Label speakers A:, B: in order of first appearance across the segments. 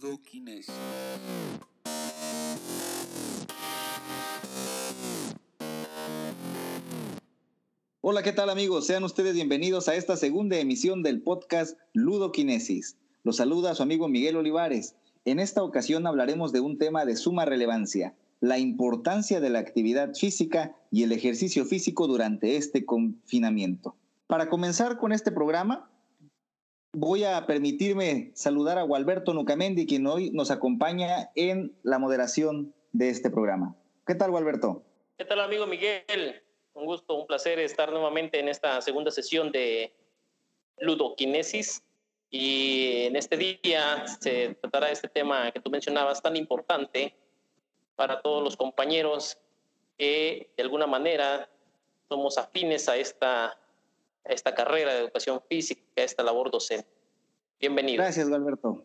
A: Ludokinesis.
B: Hola, ¿qué tal amigos? Sean ustedes bienvenidos a esta segunda emisión del podcast Ludokinesis. Los saluda su amigo Miguel Olivares. En esta ocasión hablaremos de un tema de suma relevancia, la importancia de la actividad física y el ejercicio físico durante este confinamiento. Para comenzar con este programa, voy a permitirme saludar a Gualberto Nucamendi, quien hoy nos acompaña en la moderación de este programa. ¿Qué tal, Gualberto?
C: ¿Qué tal, amigo Miguel? Un gusto, un placer estar nuevamente en esta segunda sesión de Ludoquinesis. Y en este día se tratará este tema que tú mencionabas, tan importante para todos los compañeros que de alguna manera somos afines a esta esta carrera de educación física, a esta labor docente. Bienvenido.
B: Gracias, Alberto.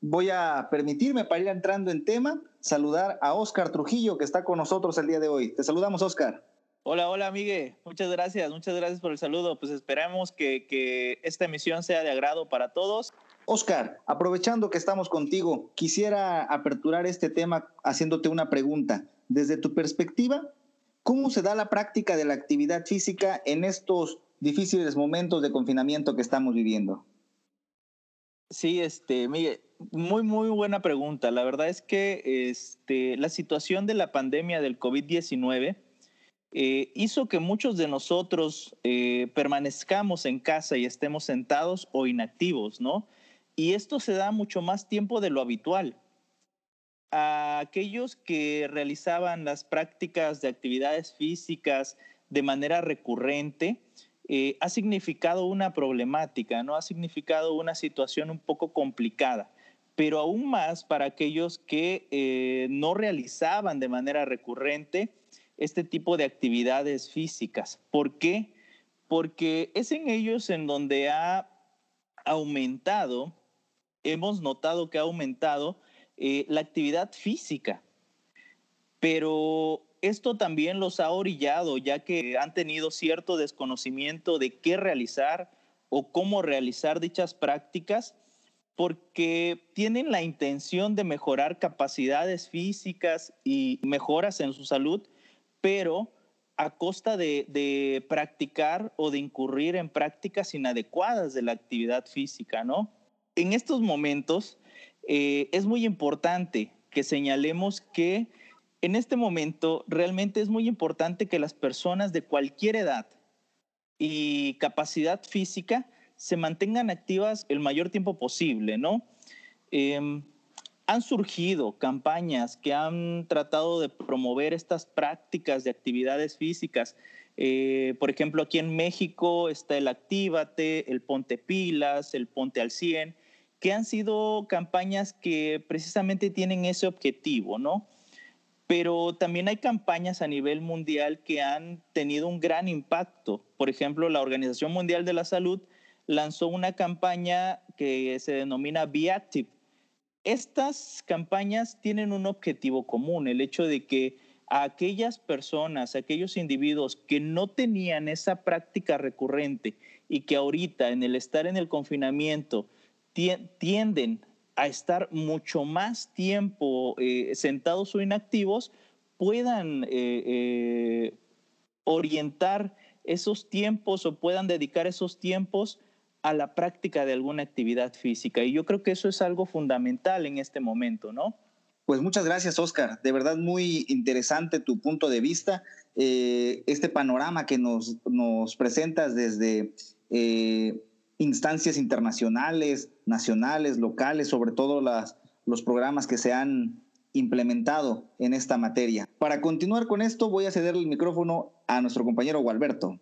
B: Voy a permitirme, para ir entrando en tema, saludar a Oscar Trujillo, que está con nosotros el día de hoy. Te saludamos, Oscar.
D: Hola, hola, Miguel. Muchas gracias, muchas gracias por el saludo. Pues esperamos que, que esta emisión sea de agrado para todos.
B: Oscar, aprovechando que estamos contigo, quisiera aperturar este tema haciéndote una pregunta. Desde tu perspectiva, ¿cómo se da la práctica de la actividad física en estos difíciles momentos de confinamiento que estamos viviendo?
D: Sí, este, Miguel, muy, muy buena pregunta. La verdad es que este, la situación de la pandemia del COVID-19 eh, hizo que muchos de nosotros eh, permanezcamos en casa y estemos sentados o inactivos, ¿no? Y esto se da mucho más tiempo de lo habitual. A aquellos que realizaban las prácticas de actividades físicas de manera recurrente, eh, ha significado una problemática, ¿no? Ha significado una situación un poco complicada, pero aún más para aquellos que eh, no realizaban de manera recurrente este tipo de actividades físicas. ¿Por qué? Porque es en ellos en donde ha aumentado, hemos notado que ha aumentado eh, la actividad física, pero esto también los ha orillado, ya que han tenido cierto desconocimiento de qué realizar o cómo realizar dichas prácticas, porque tienen la intención de mejorar capacidades físicas y mejoras en su salud, pero a costa de, practicar o de incurrir en prácticas inadecuadas de la actividad física, ¿no? En estos momentos eh, es muy importante que señalemos que en este momento realmente es muy importante que las personas de cualquier edad y capacidad física se mantengan activas el mayor tiempo posible, ¿no? Em, han surgido campañas que han tratado de promover estas prácticas de actividades físicas. Eh, por ejemplo, aquí en México está el Actívate, el Ponte Pilas, el Ponte al 100, que han sido campañas que precisamente tienen ese objetivo, ¿no? Pero también hay campañas a nivel mundial que han tenido un gran impacto. Por ejemplo, la Organización Mundial de la Salud lanzó una campaña que se denomina Be Active. Estas campañas tienen un objetivo común, el hecho de que a aquellas personas, aquellos individuos que no tenían esa práctica recurrente y que ahorita en el estar en el confinamiento tienden a estar mucho más tiempo eh, sentados o inactivos, puedan eh, eh, orientar esos tiempos o puedan dedicar esos tiempos a la práctica de alguna actividad física. Y yo creo que eso es algo fundamental en este momento, ¿no?
B: Pues muchas gracias, Oscar. De verdad, muy interesante tu punto de vista. este panorama que nos, nos presentas desde instancias internacionales, nacionales, locales, sobre todo los programas que se han implementado en esta materia. Para continuar con esto, voy a ceder el micrófono a nuestro compañero Gualberto.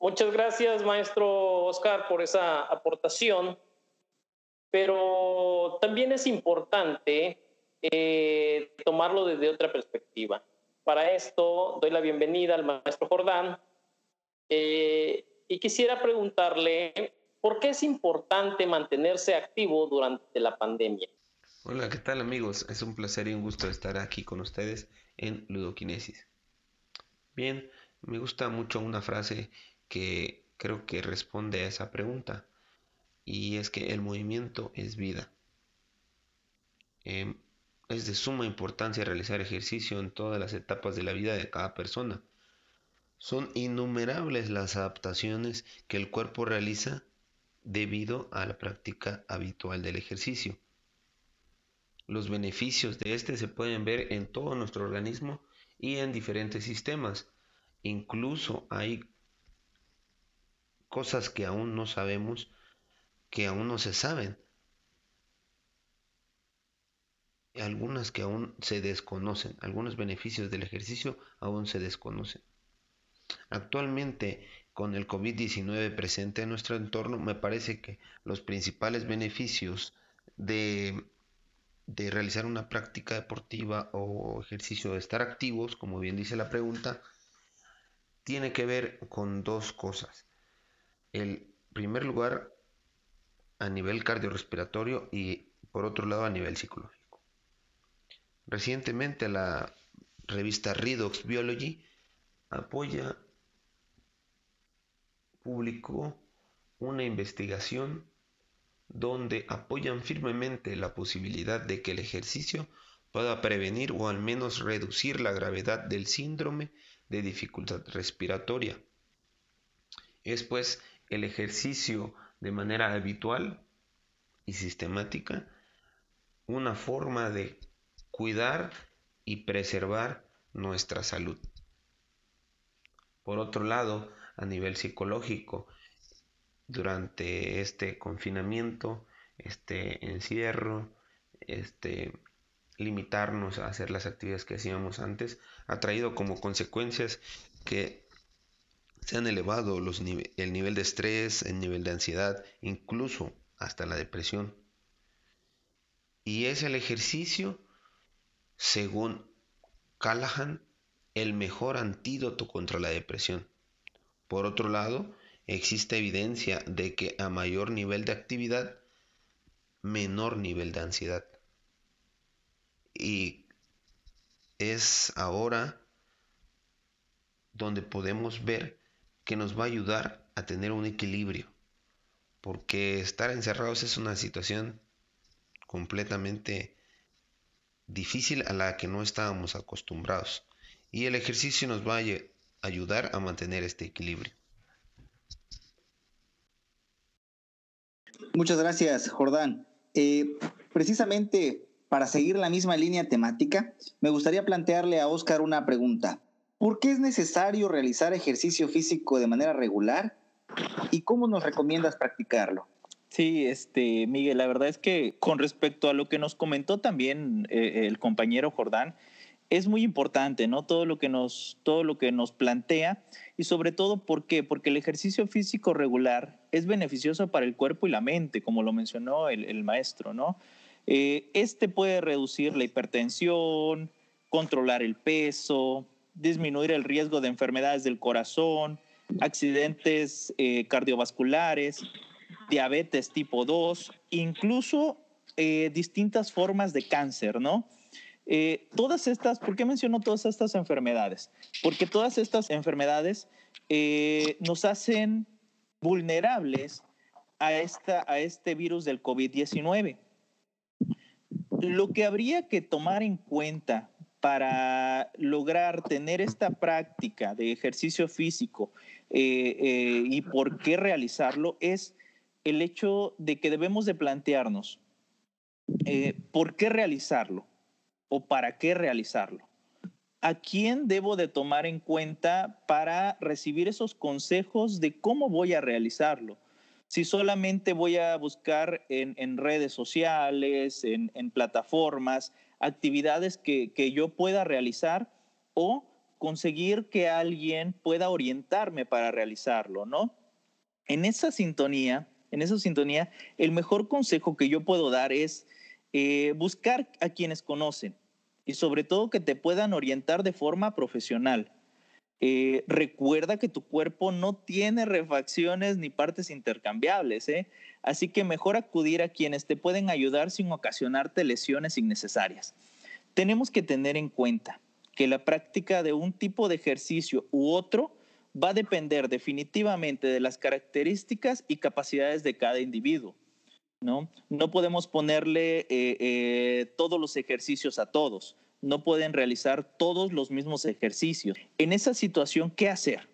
C: Muchas gracias, maestro Oscar, por esa aportación, pero también es importante eh, tomarlo desde otra perspectiva. Para esto, doy la bienvenida al maestro Jordán eh, y quisiera preguntarle ¿Por qué es importante mantenerse activo durante la pandemia?
E: Hola, ¿qué tal amigos? Es un placer y un gusto estar aquí con ustedes en Ludoquinesis. Bien, me gusta mucho una frase que creo que responde a esa pregunta y es que el movimiento es vida. Em, es de suma importancia realizar ejercicio en todas las etapas de la vida de cada persona. Son innumerables las adaptaciones que el cuerpo realiza debido a la práctica habitual del ejercicio. Los beneficios de este se pueden ver en todo nuestro organismo y en diferentes sistemas. Incluso hay cosas que aún no sabemos, que aún no se saben. Algunas que aún se desconocen, algunos beneficios del ejercicio aún se desconocen. Actualmente, con el COVID-19 presente en nuestro entorno, me parece que los principales beneficios de, realizar una práctica deportiva o ejercicio de estar activos, como bien dice la pregunta, tiene que ver con dos cosas. El primer lugar, a nivel cardiorrespiratorio y por otro lado a nivel psicológico. Recientemente la revista Redox Biology apoya, publicó una investigación donde apoyan firmemente la posibilidad de que el ejercicio pueda prevenir o al menos reducir la gravedad del síndrome de dificultad respiratoria. Es pues el ejercicio de manera habitual y sistemática una forma de cuidar y preservar nuestra salud. Por otro lado, a nivel psicológico, durante este confinamiento, este encierro, este limitarnos a hacer las actividades que hacíamos antes, ha traído como consecuencias que se han elevado los el nivel de estrés, el nivel de ansiedad, incluso hasta la depresión. Y es el ejercicio, según Callahan, el mejor antídoto contra la depresión. Por otro lado, existe evidencia de que a mayor nivel de actividad, menor nivel de ansiedad. Y es ahora donde podemos ver que nos va a ayudar a tener un equilibrio. Porque estar encerrados es una situación completamente difícil a la que no estábamos acostumbrados. Y el ejercicio nos va a ayudar a mantener este equilibrio.
B: Muchas gracias, Jordán. Eh, precisamente para seguir la misma línea temática, me gustaría plantearle a Oscar una pregunta. ¿Por qué es necesario realizar ejercicio físico de manera regular? ¿Y cómo nos recomiendas practicarlo?
D: Sí, este, Miguel, la verdad es que con respecto a lo que nos comentó también eh, el compañero Jordán, es muy importante, ¿no? Todo lo que nos, todo lo que nos plantea y sobre todo, ¿por qué? Porque el ejercicio físico regular es beneficioso para el cuerpo y la mente, como lo mencionó el, maestro, ¿no? Eh, este puede reducir la hipertensión, controlar el peso, disminuir el riesgo de enfermedades del corazón, accidentes eh, cardiovasculares, diabetes tipo 2, incluso eh, distintas formas de cáncer, ¿no? Eh, todas estas, ¿por qué menciono todas estas enfermedades? Porque todas estas enfermedades nos hacen vulnerables a, esta, a este virus del COVID-19. Lo que habría que tomar en cuenta para lograr tener esta práctica de ejercicio físico eh, eh, y por qué realizarlo es el hecho de que debemos de plantearnos eh, por qué realizarlo o para qué realizarlo. ¿A quién debo de tomar en cuenta para recibir esos consejos de cómo voy a realizarlo? Si solamente voy a buscar en, redes sociales, en, en plataformas, actividades que, yo pueda realizar o conseguir que alguien pueda orientarme para realizarlo, ¿no? En esa sintonía, en esa sintonía, el mejor consejo que yo puedo dar es eh, buscar a quienes conocen y sobre todo que te puedan orientar de forma profesional. Eh, recuerda que tu cuerpo no tiene refacciones ni partes intercambiables, ¿eh? así que mejor acudir a quienes te pueden ayudar sin ocasionarte lesiones innecesarias. Tenemos que tener en cuenta que la práctica de un tipo de ejercicio u otro va a depender definitivamente de las características y capacidades de cada individuo. ¿No? No podemos ponerle eh, eh, todos los ejercicios a todos, no pueden realizar todos los mismos ejercicios. En esa situación, ¿qué hacer?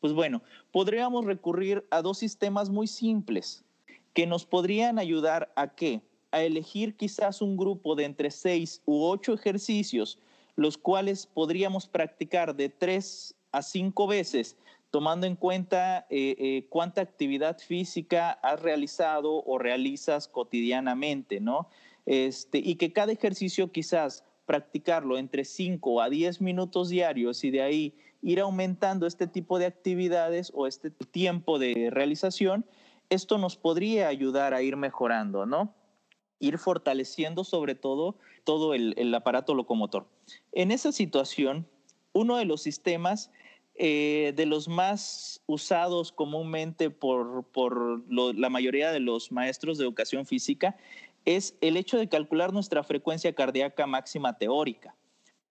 D: Pues bueno, podríamos recurrir a dos sistemas muy simples que nos podrían ayudar a qué? A elegir quizás un grupo de entre seis u ocho ejercicios, los cuales podríamos practicar de tres a cinco veces tomando en cuenta eh, eh, cuánta actividad física has realizado o realizas cotidianamente, ¿no? Este, y que cada ejercicio quizás practicarlo entre 5 a 10 minutos diarios y de ahí ir aumentando este tipo de actividades o este tiempo de realización, esto nos podría ayudar a ir mejorando, ¿no? Ir fortaleciendo sobre todo todo el, el aparato locomotor. En esa situación, uno de los sistemas eh, de los más usados comúnmente por, la mayoría de los maestros de educación física es el hecho de calcular nuestra frecuencia cardíaca máxima teórica.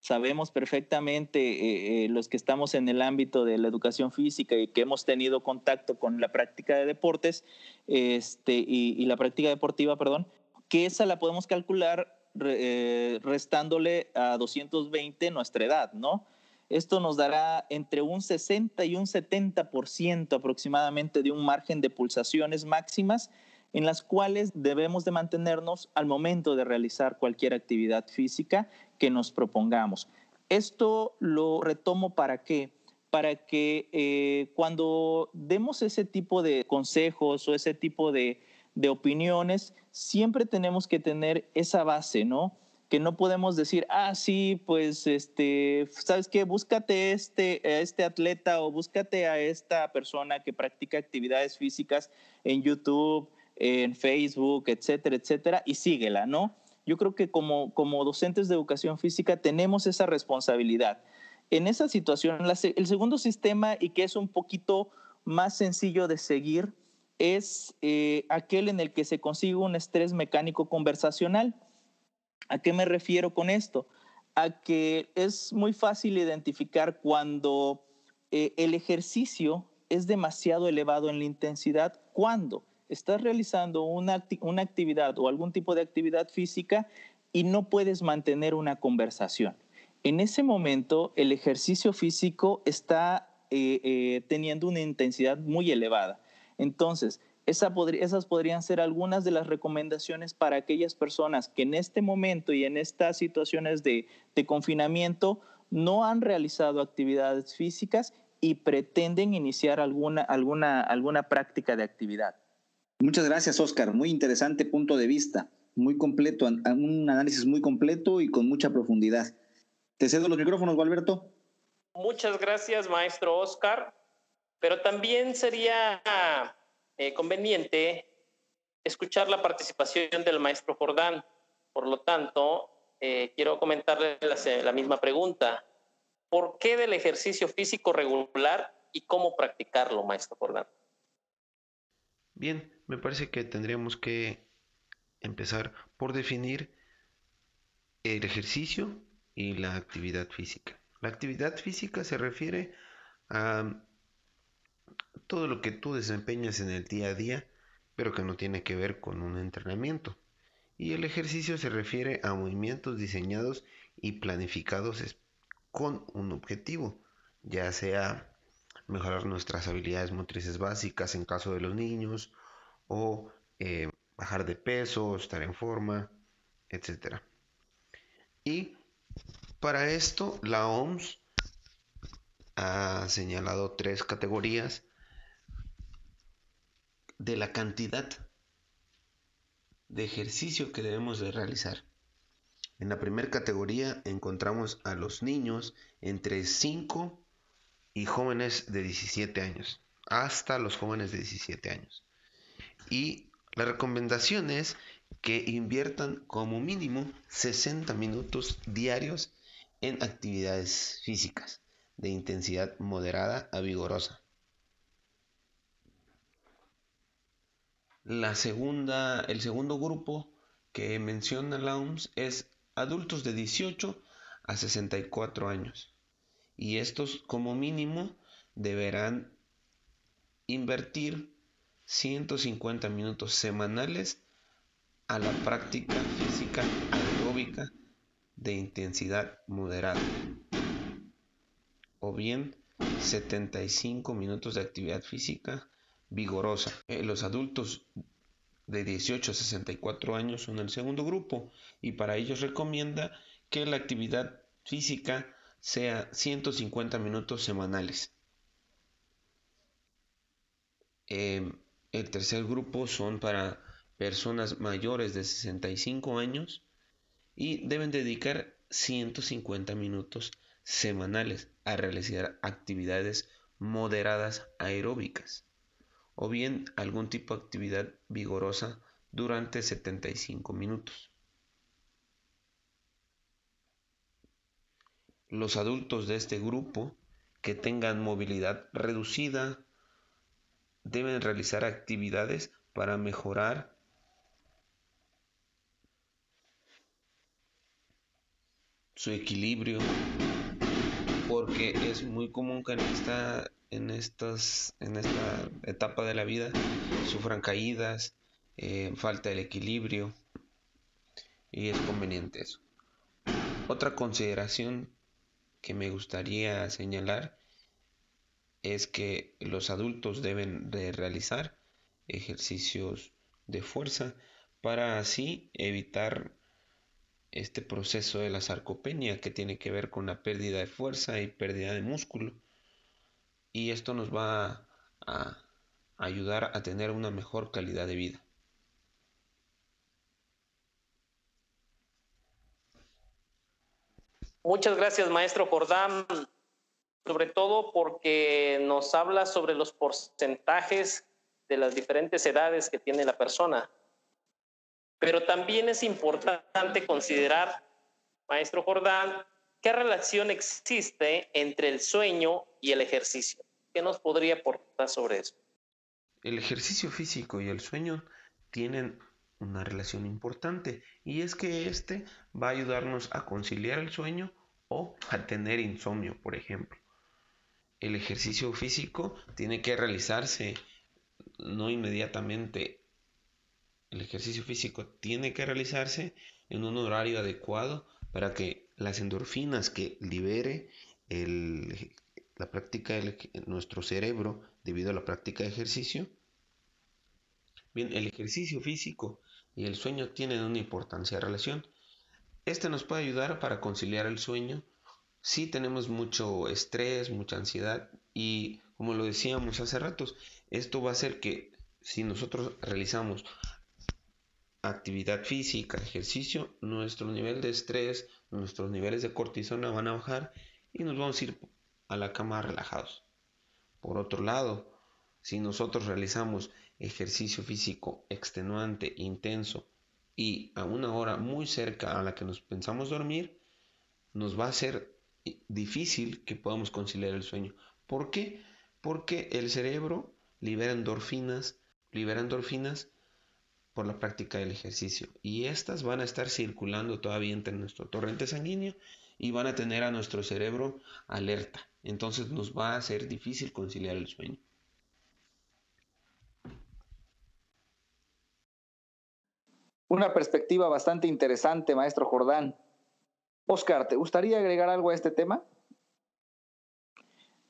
D: Sabemos perfectamente eh, eh, los que estamos en el ámbito de la educación física y que hemos tenido contacto con la práctica de deportes este, y, la práctica deportiva, perdón, que esa la podemos calcular restándole a 220 nuestra edad, ¿no? Esto nos dará entre un 60 y un 70% aproximadamente de un margen de pulsaciones máximas en las cuales debemos de mantenernos al momento de realizar cualquier actividad física que nos propongamos. Esto lo retomo para qué? Para que eh, cuando demos ese tipo de consejos o ese tipo de, de opiniones, siempre tenemos que tener esa base, ¿no? Que no podemos decir, ah, sí, pues, este, ¿sabes qué? Búscate este, este atleta o búscate a esta persona que practica actividades físicas en YouTube, en Facebook, etcétera, etcétera, y síguela, ¿no? Yo creo que como, como docentes de educación física tenemos esa responsabilidad. En esa situación, el segundo sistema, y que es un poquito más sencillo de seguir, es eh, aquel en el que se consigue un estrés mecánico conversacional ¿A qué me refiero con esto? A que es muy fácil identificar cuando eh, el ejercicio es demasiado elevado en la intensidad, cuando estás realizando una, actividad o algún tipo de actividad física y no puedes mantener una conversación. En ese momento, el ejercicio físico está eh, eh, teniendo una intensidad muy elevada. Entonces, esas podrían ser algunas de las recomendaciones para aquellas personas que en este momento y en estas situaciones de, confinamiento no han realizado actividades físicas y pretenden iniciar alguna, alguna, alguna práctica de actividad.
B: Muchas gracias, Oscar. Muy interesante punto de vista, muy completo, un análisis muy completo y con mucha profundidad. Te cedo los micrófonos, Alberto.
C: Muchas gracias, maestro Oscar. Pero también sería eh, conveniente escuchar la participación del maestro Jordán. Por lo tanto, eh, quiero comentarle la, misma pregunta. ¿Por qué del ejercicio físico regular y cómo practicarlo, maestro Jordán?
E: Bien, me parece que tendríamos que empezar por definir el ejercicio y la actividad física. La actividad física se refiere a todo lo que tú desempeñas en el día a día, pero que no tiene que ver con un entrenamiento. Y el ejercicio se refiere a movimientos diseñados y planificados con un objetivo, ya sea mejorar nuestras habilidades motrices básicas en caso de los niños, o eh, bajar de peso, estar en forma, etc. Y para esto la OMS ha señalado tres categorías de la cantidad de ejercicio que debemos de realizar. En la primera categoría encontramos a los niños entre 5 y jóvenes de 17 años, hasta los jóvenes de 17 años. Y la recomendación es que inviertan como mínimo 60 minutos diarios en actividades físicas de intensidad moderada a vigorosa. La segunda, el segundo grupo que menciona la OMS es adultos de 18 a 64 años. Y estos como mínimo deberán invertir 150 minutos semanales a la práctica física aeróbica de intensidad moderada o bien 75 minutos de actividad física vigorosa. Eh, los adultos de 18 a 64 años son el segundo grupo y para ellos recomienda que la actividad física sea 150 minutos semanales. Em, el tercer grupo son para personas mayores de 65 años y deben dedicar 150 minutos semanales a realizar actividades moderadas aeróbicas o bien algún tipo de actividad vigorosa durante 75 minutos. Los adultos de este grupo que tengan movilidad reducida deben realizar actividades para mejorar su equilibrio porque es muy común que en esta en estas en esta etapa de la vida sufran caídas eh, falta el equilibrio y es conveniente eso. Otra consideración que me gustaría señalar es que los adultos deben de realizar ejercicios de fuerza para así evitar este proceso de la sarcopenia que tiene que ver con la pérdida de fuerza y pérdida de músculo y esto nos va a ayudar a tener una mejor calidad de vida.
C: Muchas gracias, maestro Jordán, sobre todo porque nos habla sobre los porcentajes de las diferentes edades que tiene la persona. Pero también es importante considerar, maestro Jordán, qué relación existe entre el sueño y el ejercicio. ¿Qué nos podría aportar sobre eso?
E: El ejercicio físico y el sueño tienen una relación importante y es que este va a ayudarnos a conciliar el sueño o a tener insomnio, por ejemplo. El ejercicio físico tiene que realizarse no inmediatamente. El ejercicio físico tiene que realizarse en un horario adecuado para que las endorfinas que libere la práctica de nuestro cerebro debido a la práctica de ejercicio. Bien, el ejercicio físico y el sueño tienen una importancia relación. Este nos puede ayudar para conciliar el sueño si tenemos mucho estrés, mucha ansiedad y como lo decíamos hace ratos, esto va a hacer que si nosotros realizamos actividad física, ejercicio, nuestro nivel de estrés, nuestros niveles de cortisona van a bajar y nos vamos a ir a la cama relajados. Por otro lado, si nosotros realizamos ejercicio físico extenuante, intenso y a una hora muy cerca a la que nos pensamos dormir, nos va a ser difícil que podamos conciliar el sueño. ¿Por qué? Porque el cerebro libera endorfinas, libera endorfinas por la práctica del ejercicio y estas van a estar circulando todavía entre nuestro torrente sanguíneo y van a tener a nuestro cerebro alerta. Entonces nos va a ser difícil conciliar el sueño.
B: Una perspectiva bastante interesante, maestro Jordán. Oscar, ¿te gustaría agregar algo a este tema?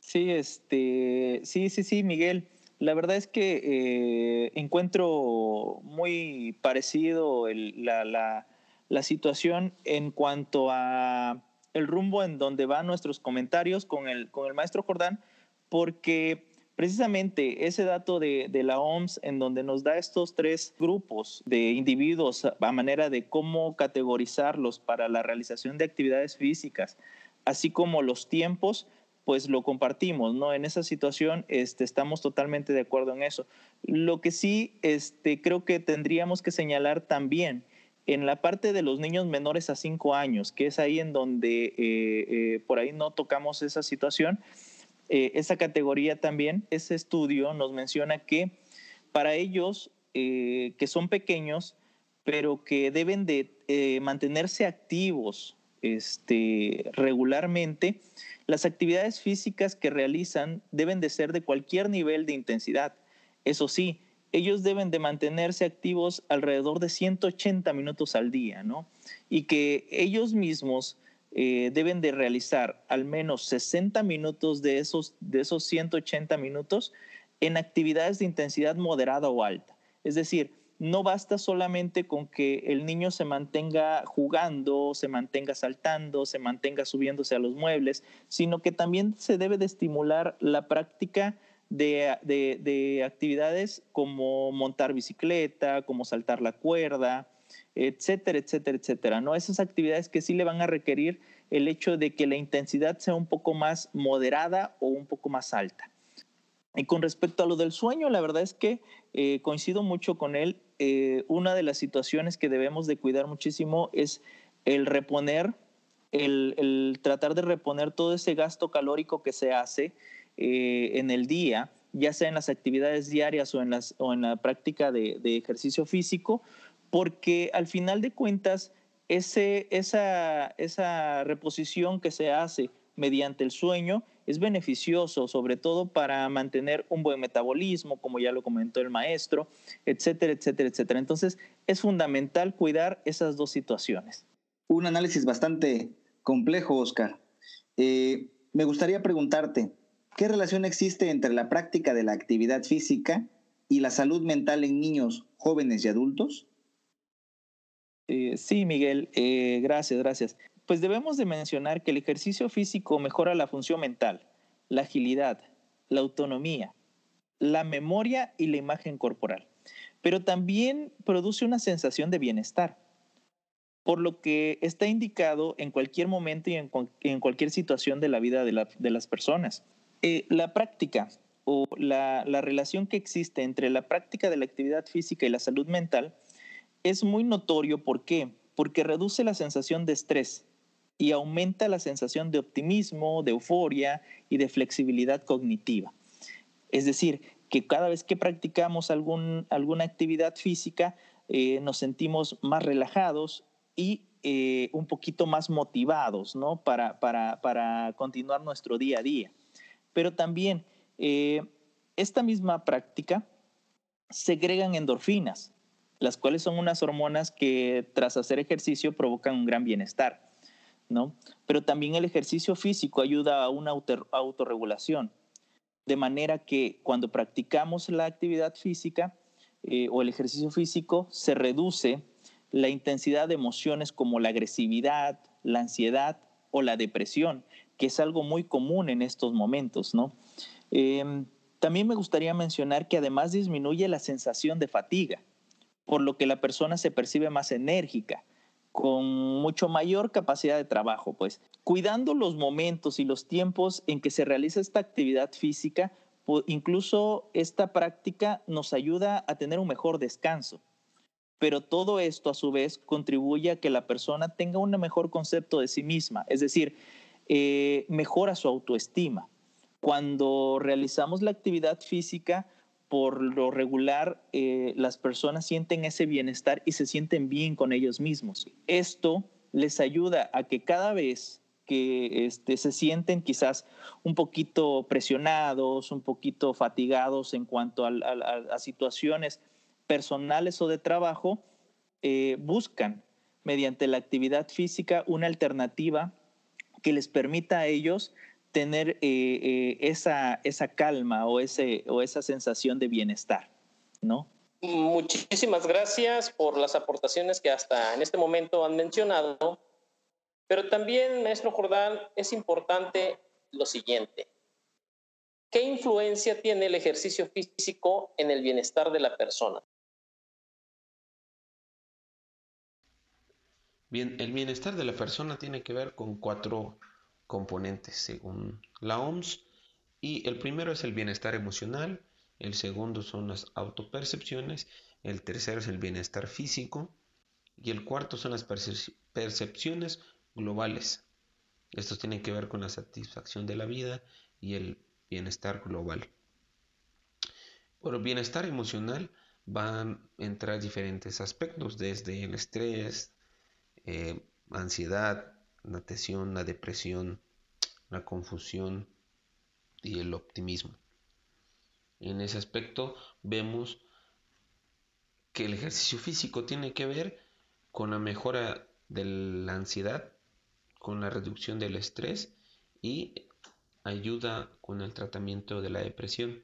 D: Sí, este, sí, sí, sí, Miguel. La verdad es que eh, encuentro muy parecido la, la, situación en cuanto a el rumbo en donde van nuestros comentarios con el, con el maestro Jordán, porque precisamente ese dato de, de, la OMS en donde nos da estos tres grupos de individuos a manera de cómo categorizarlos para la realización de actividades físicas, así como los tiempos, pues lo compartimos, ¿no? En esa situación este, estamos totalmente de acuerdo en eso. Lo que sí este, creo que tendríamos que señalar también en la parte de los niños menores a cinco años, que es ahí en donde eh, eh, por ahí no tocamos esa situación, eh, esa categoría también, ese estudio nos menciona que para ellos que son pequeños, pero que deben de mantenerse activos este, regularmente, las actividades físicas que realizan deben de ser de cualquier nivel de intensidad. Eso sí, ellos deben de mantenerse activos alrededor de 180 minutos al día, ¿no? Y que ellos mismos eh, deben de realizar al menos 60 minutos de esos, de esos 180 minutos en actividades de intensidad moderada o alta. Es decir, no basta solamente con que el niño se mantenga jugando, se mantenga saltando, se mantenga subiéndose a los muebles, sino que también se debe de estimular la práctica de, actividades como montar bicicleta, como saltar la cuerda, etcétera, etcétera, etcétera. ¿no? Esas actividades que sí le van a requerir el hecho de que la intensidad sea un poco más moderada o un poco más alta. Y con respecto a lo del sueño, la verdad es que eh, coincido mucho con él. Eh, una de las situaciones que debemos de cuidar muchísimo es el reponer, el, tratar de reponer todo ese gasto calórico que se hace eh, en el día, ya sea en las actividades diarias o en, las, o la práctica de, ejercicio físico, porque al final de cuentas, ese, esa, esa reposición que se hace mediante el sueño es beneficioso, sobre todo para mantener un buen metabolismo, como ya lo comentó el maestro, etcétera, etcétera, etcétera. Entonces, es fundamental cuidar esas dos situaciones.
B: Un análisis bastante complejo, Oscar. Eh, me gustaría preguntarte, ¿qué relación existe entre la práctica de la actividad física y la salud mental en niños, jóvenes y adultos?
D: Eh, sí, Miguel, eh, gracias, gracias pues debemos de mencionar que el ejercicio físico mejora la función mental, la agilidad, la autonomía, la memoria y la imagen corporal, pero también produce una sensación de bienestar, por lo que está indicado en cualquier momento y en, cualquier situación de la vida de, las personas. Eh, la práctica o la relación que existe entre la práctica de la actividad física y la salud mental es muy notorio. ¿Por qué? Porque reduce la sensación de estrés, y aumenta la sensación de optimismo, de euforia y de flexibilidad cognitiva. Es decir, que cada vez que practicamos algún, alguna actividad física, eh, nos sentimos más relajados y eh, un poquito más motivados ¿no? para, para, continuar nuestro día a día. Pero también eh, esta misma práctica segregan endorfinas, las cuales son unas hormonas que tras hacer ejercicio provocan un gran bienestar. ¿No? Pero también el ejercicio físico ayuda a una autorregulación, de manera que cuando practicamos la actividad física eh, o el ejercicio físico, se reduce la intensidad de emociones como la agresividad, la ansiedad o la depresión, que es algo muy común en estos momentos. Em, también me gustaría mencionar que además disminuye la sensación de fatiga, por lo que la persona se percibe más enérgica, con mucho mayor capacidad de trabajo, pues cuidando los momentos y los tiempos en que se realiza esta actividad física, incluso esta práctica nos ayuda a tener un mejor descanso. Pero todo esto a su vez contribuye a que la persona tenga un mejor concepto de sí misma, es decir, eh, mejora su autoestima. Cuando realizamos la actividad física, por lo regular eh, las personas sienten ese bienestar y se sienten bien con ellos mismos. Esto les ayuda a que cada vez que este, se sienten quizás un poquito presionados, un poquito fatigados en cuanto a, situaciones personales o de trabajo, eh, buscan mediante la actividad física una alternativa que les permita a ellos tener eh, eh, esa, esa calma o, ese, o esa sensación de bienestar, ¿no?
C: Muchísimas gracias por las aportaciones que hasta en este momento han mencionado, pero también, maestro Jordán, es importante lo siguiente. ¿Qué influencia tiene el ejercicio físico en el bienestar de la persona?
E: Bien, el bienestar de la persona tiene que ver con cuatro componentes según la OMS. Y el primero es el bienestar emocional, el segundo son las autopercepciones, el tercero es el bienestar físico y el cuarto son las percepciones globales. Estos tienen que ver con la satisfacción de la vida y el bienestar global. Por el bienestar emocional van a entrar diferentes aspectos, desde el estrés, eh, ansiedad, la tensión, la depresión, la confusión y el optimismo. En ese aspecto vemos que el ejercicio físico tiene que ver con la mejora de la ansiedad, con la reducción del estrés y ayuda con el tratamiento de la depresión.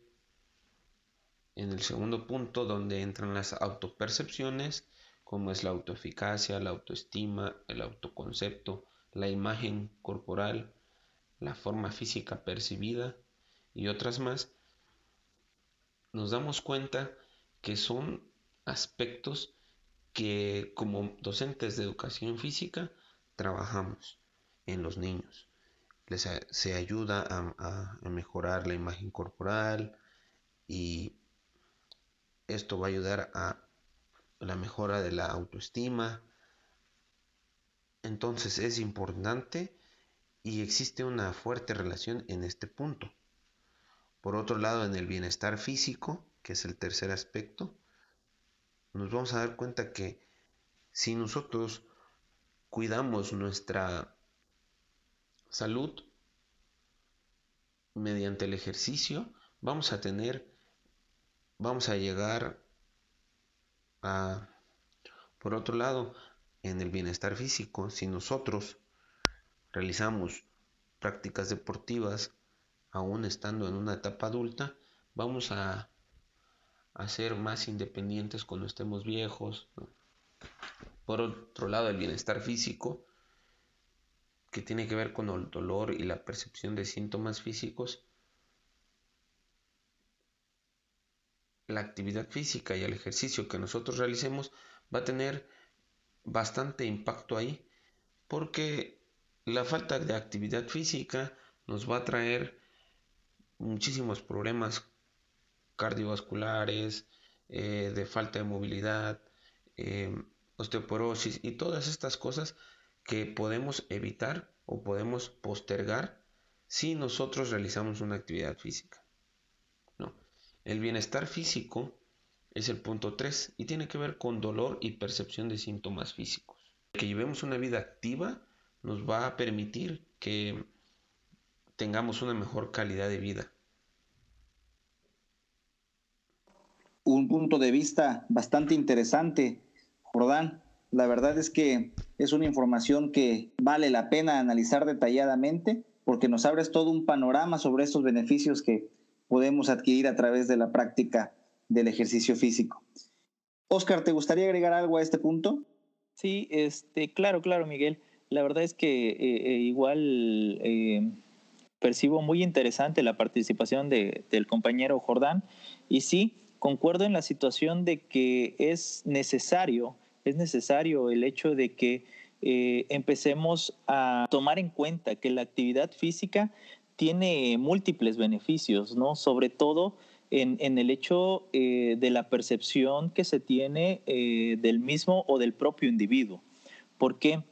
E: En el segundo punto, donde entran las autopercepciones, como es la autoeficacia, la autoestima, el autoconcepto, la imagen corporal, la forma física percibida y otras más, nos damos cuenta que son aspectos que como docentes de educación física trabajamos en los niños. Les, se ayuda a, a mejorar la imagen corporal y esto va a ayudar a la mejora de la autoestima. Entonces es importante y existe una fuerte relación en este punto. Por otro lado, en el bienestar físico, que es el tercer aspecto, nos vamos a dar cuenta que si nosotros cuidamos nuestra salud mediante el ejercicio, vamos a tener, vamos a llegar a, por otro lado, en el bienestar físico, si nosotros realizamos prácticas deportivas, aún estando en una etapa adulta, vamos a a ser más independientes cuando estemos viejos. Por otro lado, el bienestar físico, que tiene que ver con el dolor y la percepción de síntomas físicos, la actividad física y el ejercicio que nosotros realicemos va a tener bastante impacto ahí, porque la falta de actividad física nos va a traer muchísimos problemas cardiovasculares, eh, de falta de movilidad, eh, osteoporosis y todas estas cosas que podemos evitar o podemos postergar si nosotros realizamos una actividad física. No. El bienestar físico es el punto 3 y tiene que ver con dolor y percepción de síntomas físicos. Que llevemos una vida activa nos va a permitir que tengamos una mejor calidad de vida.
B: un punto de vista bastante interesante, Jordán. La verdad es que es una información que vale la pena analizar detalladamente porque nos abres todo un panorama sobre estos beneficios que podemos adquirir a través de la práctica del ejercicio físico. Oscar, ¿te gustaría agregar algo a este punto?
D: Sí, este, claro, claro, Miguel. La verdad es que eh, eh, igual eh, percibo muy interesante la participación de, del compañero Jordán. Y sí, concuerdo en la situación de que es necesario, es necesario el hecho de que empecemos a tomar en cuenta que la actividad física tiene múltiples beneficios, ¿no? Sobre todo en, el hecho eh, de la percepción que se tiene eh, del mismo o del propio individuo. Porque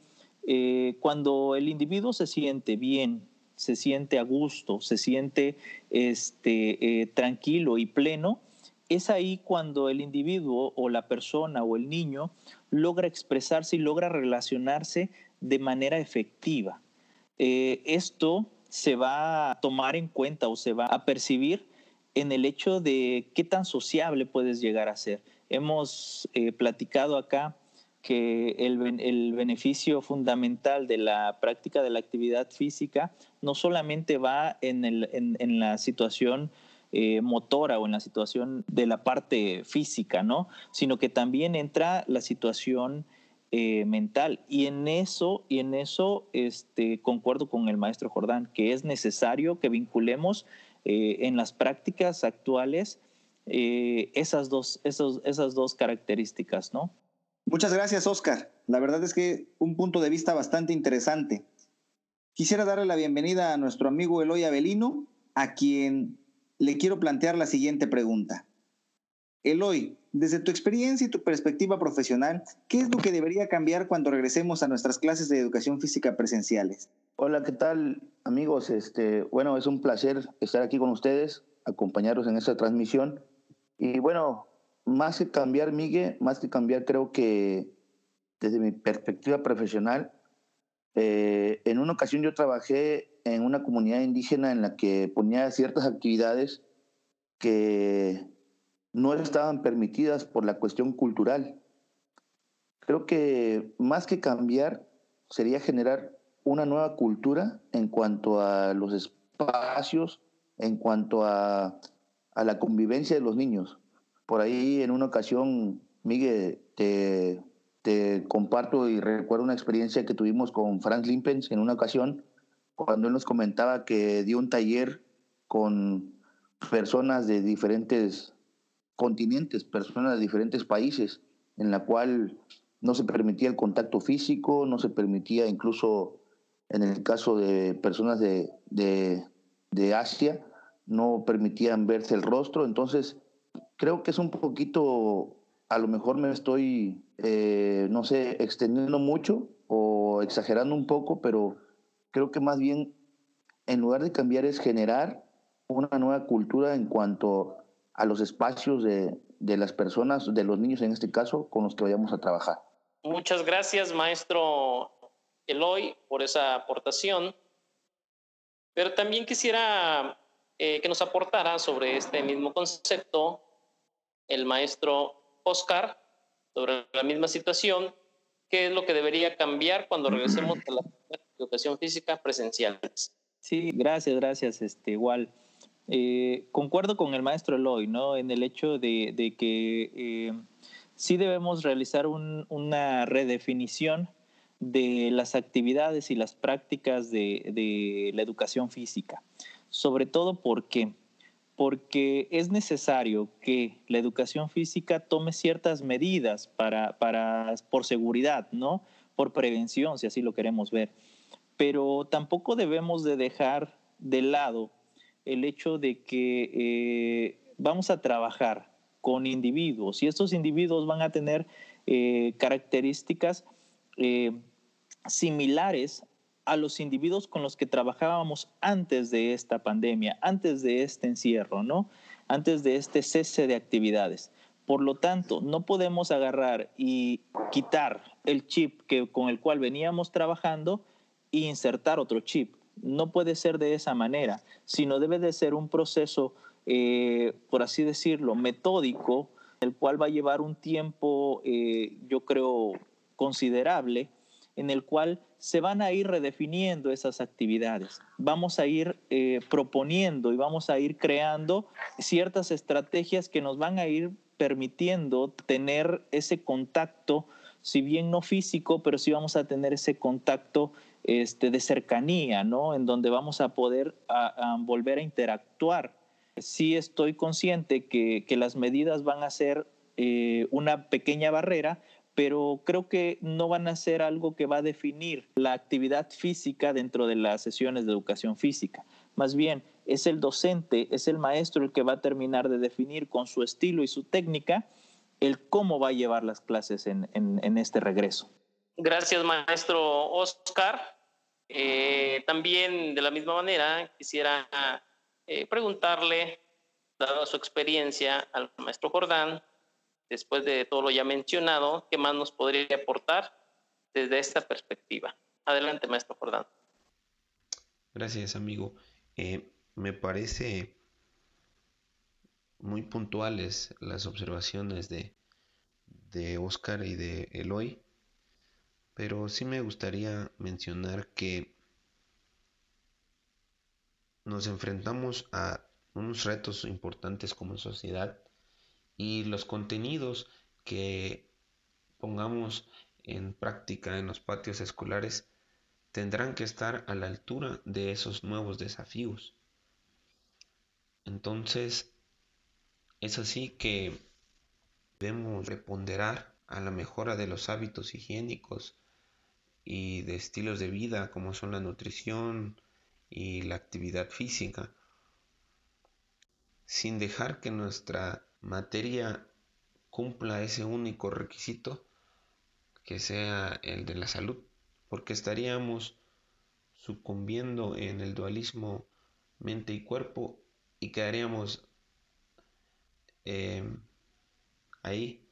D: cuando el individuo se siente bien, se siente a gusto, se siente este, tranquilo y pleno, es ahí cuando el individuo o la persona o el niño logra expresarse y logra relacionarse de manera efectiva. Eh, esto se va a tomar en cuenta o se va a percibir en el hecho de qué tan sociable puedes llegar a ser. Hemos eh, platicado acá que el, beneficio fundamental de la práctica de la actividad física no solamente va en, en la situación eh, motora o en la situación de la parte física, ¿no? Sino que también entra la situación eh, mental. Y en eso, y en eso este, concuerdo con el maestro Jordán, que es necesario que vinculemos eh, en las prácticas actuales esas, dos, esas dos características, ¿no?
B: Muchas gracias, Oscar. La verdad es que un punto de vista bastante interesante. Quisiera darle la bienvenida a nuestro amigo Eloy Avelino, a quien le quiero plantear la siguiente pregunta. Eloy, desde tu experiencia y tu perspectiva profesional, ¿qué es lo que debería cambiar cuando regresemos a nuestras clases de educación física presenciales?
A: Hola, ¿qué tal amigos? Este, bueno, es un placer estar aquí con ustedes, acompañarlos en esta transmisión. Y bueno, más que cambiar, Miguel, más que cambiar, creo que desde mi perspectiva profesional, eh, en una ocasión yo trabajé en una comunidad indígena en la que ponía ciertas actividades que no estaban permitidas por la cuestión cultural. Creo que más que cambiar sería generar una nueva cultura en cuanto a los espacios, en cuanto a, a la convivencia de los niños. Por ahí en una ocasión, Miguel, te, te comparto y recuerdo una experiencia que tuvimos con Franz Limpens en una ocasión, cuando él nos comentaba que dio un taller con personas de diferentes continentes, personas de diferentes países, en la cual no se permitía el contacto físico, no se permitía incluso en el caso de personas de, de, Asia, no permitían verse el rostro. Entonces, creo que es un poquito, a lo mejor me estoy, eh, no sé, extendiendo mucho o exagerando un poco, pero creo que más bien, en lugar de cambiar, es generar una nueva cultura en cuanto a los espacios de, de las personas, de los niños en este caso, con los que vayamos a trabajar.
C: Muchas gracias, maestro Eloy, por esa aportación. Pero también quisiera eh, que nos aportara sobre este mismo concepto el maestro Oscar, sobre la misma situación, qué es lo que debería cambiar cuando regresemos a la educación física presencial.
D: Sí, gracias, gracias. Este, igual. Eh, concuerdo con el maestro Eloy, ¿no? En el hecho de, que eh, sí debemos realizar un, una redefinición de las actividades y las prácticas de, de la educación física. Sobre todo porque porque es necesario que la educación física tome ciertas medidas para, para, por seguridad, ¿no? Por prevención, si así lo queremos ver. Pero tampoco debemos de dejar de lado el hecho de que eh, vamos a trabajar con individuos y estos individuos van a tener eh, características eh, similares a los individuos con los que trabajábamos antes de esta pandemia, antes de este encierro, ¿no? Antes de este cese de actividades. Por lo tanto, no podemos agarrar y quitar el chip que, con el cual veníamos trabajando e insertar otro chip no puede ser de esa manera, sino debe de ser un proceso, eh, por así decirlo, metódico, el cual va a llevar un tiempo, eh, yo creo, considerable, en el cual se van a ir redefiniendo esas actividades. Vamos a ir eh, proponiendo y vamos a ir creando ciertas estrategias que nos van a ir permitiendo tener ese contacto, si bien no físico, pero sí vamos a tener ese contacto este, de cercanía, ¿no? En donde vamos a poder volver a interactuar. Sí estoy consciente que, las medidas van a ser eh, una pequeña barrera, pero creo que no van a ser algo que va a definir la actividad física dentro de las sesiones de educación física. Más bien, es el docente, es el maestro el que va a terminar de definir con su estilo y su técnica el cómo va a llevar las clases en este regreso.
C: Gracias, maestro Oscar. Eh, también, de la misma manera, quisiera eh, preguntarle, dada su experiencia, al maestro Jordán, después de todo lo ya mencionado, ¿qué más nos podría aportar desde esta perspectiva? Adelante, maestro Jordán.
E: Gracias, amigo. Eh, me parece muy puntuales las observaciones de, de Oscar y de Eloy pero sí me gustaría mencionar que nos enfrentamos a unos retos importantes como sociedad y los contenidos que pongamos en práctica en los patios escolares tendrán que estar a la altura de esos nuevos desafíos. Entonces, es así que debemos ponderar a la mejora de los hábitos higiénicos y de estilos de vida como son la nutrición y la actividad física, sin dejar que nuestra materia cumpla ese único requisito que sea el de la salud, porque estaríamos sucumbiendo en el dualismo mente y cuerpo y quedaríamos em, ahí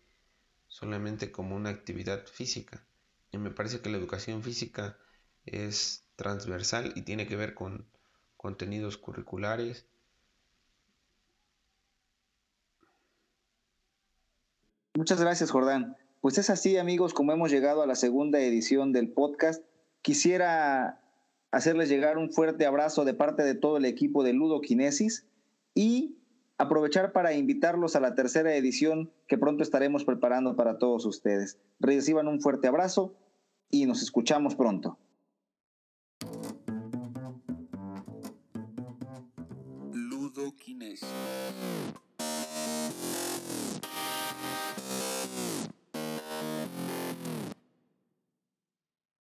E: solamente como una actividad física. Y me parece que la educación física es transversal y tiene que ver con contenidos curriculares
B: Muchas gracias, Jordán. Pues es así, amigos, como hemos llegado a la segunda edición del podcast. Quisiera hacerles llegar un fuerte abrazo de parte de todo el equipo de Ludo Kinesis y aprovechar para invitarlos a la tercera edición que pronto estaremos preparando para todos ustedes. Reciban un fuerte abrazo y nos escuchamos pronto.
F: Ludo Kinesis.